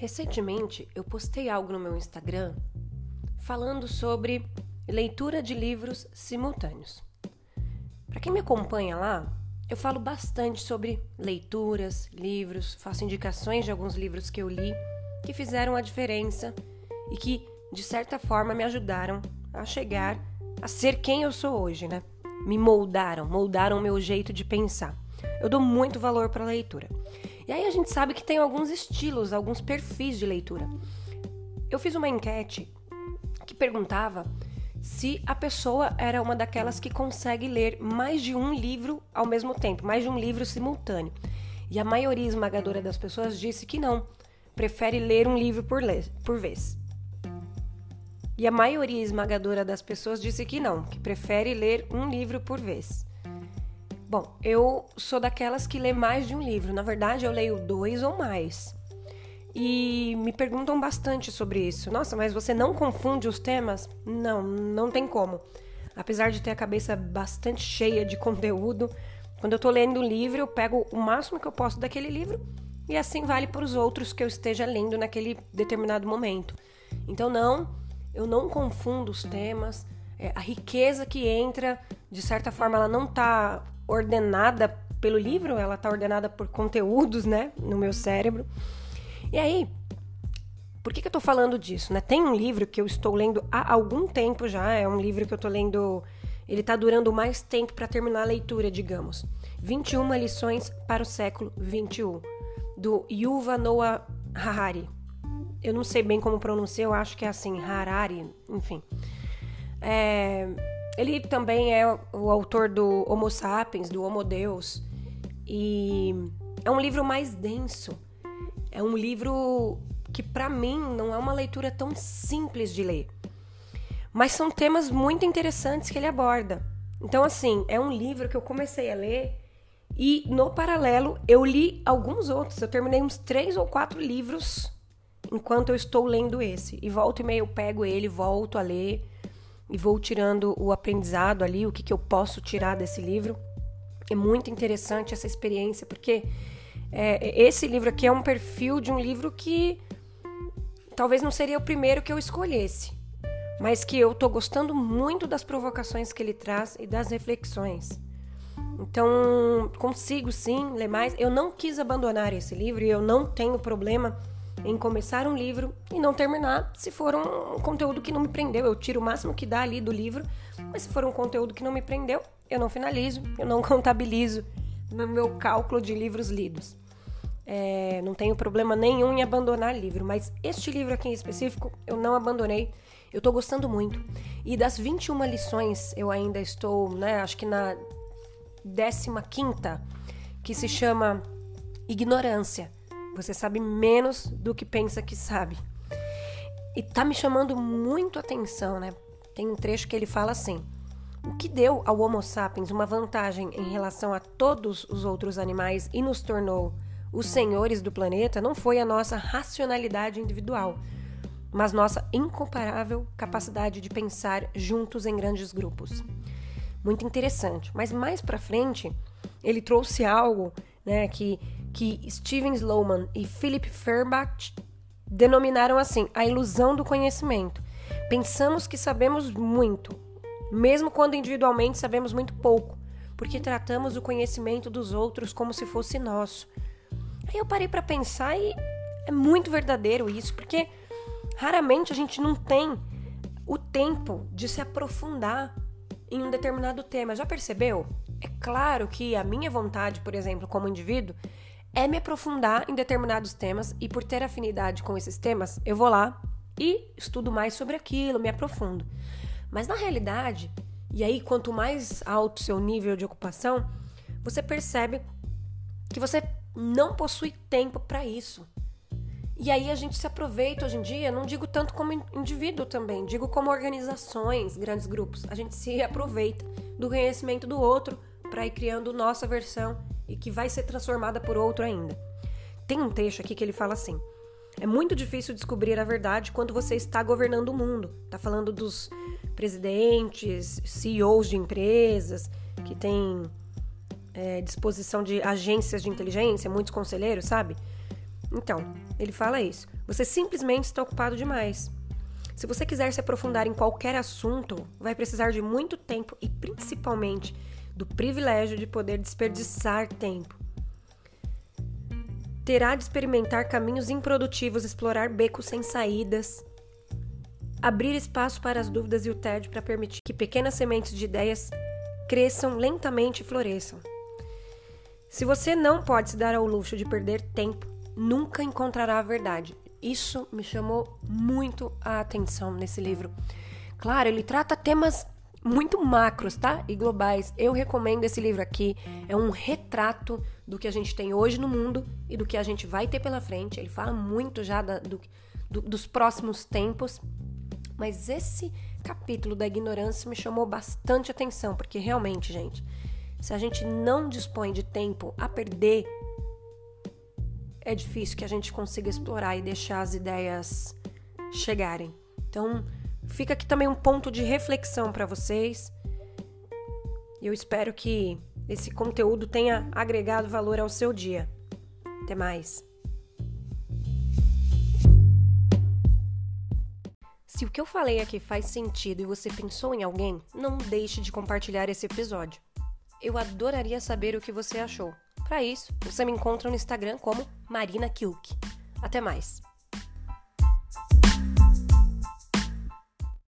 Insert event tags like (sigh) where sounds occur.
Recentemente eu postei algo no meu Instagram falando sobre leitura de livros simultâneos. Para quem me acompanha lá, eu falo bastante sobre leituras, livros, faço indicações de alguns livros que eu li que fizeram a diferença e que, de certa forma, me ajudaram a chegar a ser quem eu sou hoje, né? Me moldaram, moldaram o meu jeito de pensar. Eu dou muito valor para a leitura. E aí a gente sabe que tem alguns estilos, alguns perfis de leitura. Eu fiz uma enquete que perguntava se a pessoa era uma daquelas que consegue ler mais de um livro ao mesmo tempo, mais de um livro simultâneo. E a maioria esmagadora das pessoas disse que não, prefere ler um livro por, por vez. E a maioria esmagadora das pessoas disse que não, que prefere ler um livro por vez. Bom, eu sou daquelas que lê mais de um livro. Na verdade, eu leio dois ou mais. E me perguntam bastante sobre isso. Nossa, mas você não confunde os temas? Não, não tem como. Apesar de ter a cabeça bastante cheia de conteúdo, quando eu tô lendo um livro, eu pego o máximo que eu posso daquele livro e assim vale para os outros que eu esteja lendo naquele determinado momento. Então, não, eu não confundo os temas. É, a riqueza que entra, de certa forma, ela não tá ordenada pelo livro, ela está ordenada por conteúdos, né, no meu cérebro. E aí, por que, que eu estou falando disso? Né? Tem um livro que eu estou lendo há algum tempo já, é um livro que eu estou lendo, ele está durando mais tempo para terminar a leitura, digamos. 21 lições para o século 21, do Yuval Noah Harari. Eu não sei bem como pronunciar, eu acho que é assim, Harari, enfim. É, ele também é o autor do Homo Sapiens, do Homo Deus, e é um livro mais denso. É um livro que para mim não é uma leitura tão simples de ler. Mas são temas muito interessantes que ele aborda. Então assim, é um livro que eu comecei a ler e no paralelo eu li alguns outros. Eu terminei uns três ou quatro livros enquanto eu estou lendo esse. E volto e meio eu pego ele, volto a ler e vou tirando o aprendizado ali, o que, que eu posso tirar desse livro. É muito interessante essa experiência, porque é, esse livro aqui é um perfil de um livro que talvez não seria o primeiro que eu escolhesse, mas que eu tô gostando muito das provocações que ele traz e das reflexões. Então, consigo sim ler mais. Eu não quis abandonar esse livro e eu não tenho problema em começar um livro e não terminar se for um conteúdo que não me prendeu. Eu tiro o máximo que dá ali do livro, mas se for um conteúdo que não me prendeu, eu não finalizo, eu não (laughs) contabilizo no meu cálculo de livros lidos. É, não tenho problema nenhum em abandonar livro, mas este livro aqui em específico eu não abandonei. Eu estou gostando muito. E das 21 lições, eu ainda estou, né, acho que na 15 quinta, que se chama Ignorância você sabe menos do que pensa que sabe. E tá me chamando muito atenção, né? Tem um trecho que ele fala assim: O que deu ao Homo sapiens uma vantagem em relação a todos os outros animais e nos tornou os senhores do planeta não foi a nossa racionalidade individual, mas nossa incomparável capacidade de pensar juntos em grandes grupos. Muito interessante. Mas mais para frente, ele trouxe algo, né, que que Steven Sloman e Philip Feuerbach denominaram assim a ilusão do conhecimento. Pensamos que sabemos muito, mesmo quando individualmente sabemos muito pouco, porque tratamos o conhecimento dos outros como se fosse nosso. Aí eu parei para pensar e é muito verdadeiro isso, porque raramente a gente não tem o tempo de se aprofundar em um determinado tema. Já percebeu? É claro que a minha vontade, por exemplo, como indivíduo, é me aprofundar em determinados temas e por ter afinidade com esses temas, eu vou lá e estudo mais sobre aquilo, me aprofundo. Mas na realidade, e aí quanto mais alto seu nível de ocupação, você percebe que você não possui tempo para isso. E aí a gente se aproveita hoje em dia, não digo tanto como indivíduo também, digo como organizações, grandes grupos. A gente se aproveita do conhecimento do outro para ir criando nossa versão e que vai ser transformada por outro ainda. Tem um texto aqui que ele fala assim: é muito difícil descobrir a verdade quando você está governando o mundo. Tá falando dos presidentes, CEOs de empresas que têm é, disposição de agências de inteligência, muitos conselheiros, sabe? Então, ele fala isso. Você simplesmente está ocupado demais. Se você quiser se aprofundar em qualquer assunto, vai precisar de muito tempo e principalmente do privilégio de poder desperdiçar tempo. Terá de experimentar caminhos improdutivos, explorar becos sem saídas, abrir espaço para as dúvidas e o tédio para permitir que pequenas sementes de ideias cresçam lentamente e floresçam. Se você não pode se dar ao luxo de perder tempo, nunca encontrará a verdade. Isso me chamou muito a atenção nesse livro. Claro, ele trata temas muito macros, tá? E globais. Eu recomendo esse livro aqui. É um retrato do que a gente tem hoje no mundo e do que a gente vai ter pela frente. Ele fala muito já da, do, do, dos próximos tempos. Mas esse capítulo da ignorância me chamou bastante atenção, porque realmente, gente, se a gente não dispõe de tempo a perder, é difícil que a gente consiga explorar e deixar as ideias chegarem. Então, fica aqui também um ponto de reflexão para vocês. Eu espero que esse conteúdo tenha agregado valor ao seu dia. Até mais. Se o que eu falei aqui faz sentido e você pensou em alguém, não deixe de compartilhar esse episódio. Eu adoraria saber o que você achou. Para isso, você me encontra no Instagram como Marina Kilk. Até mais!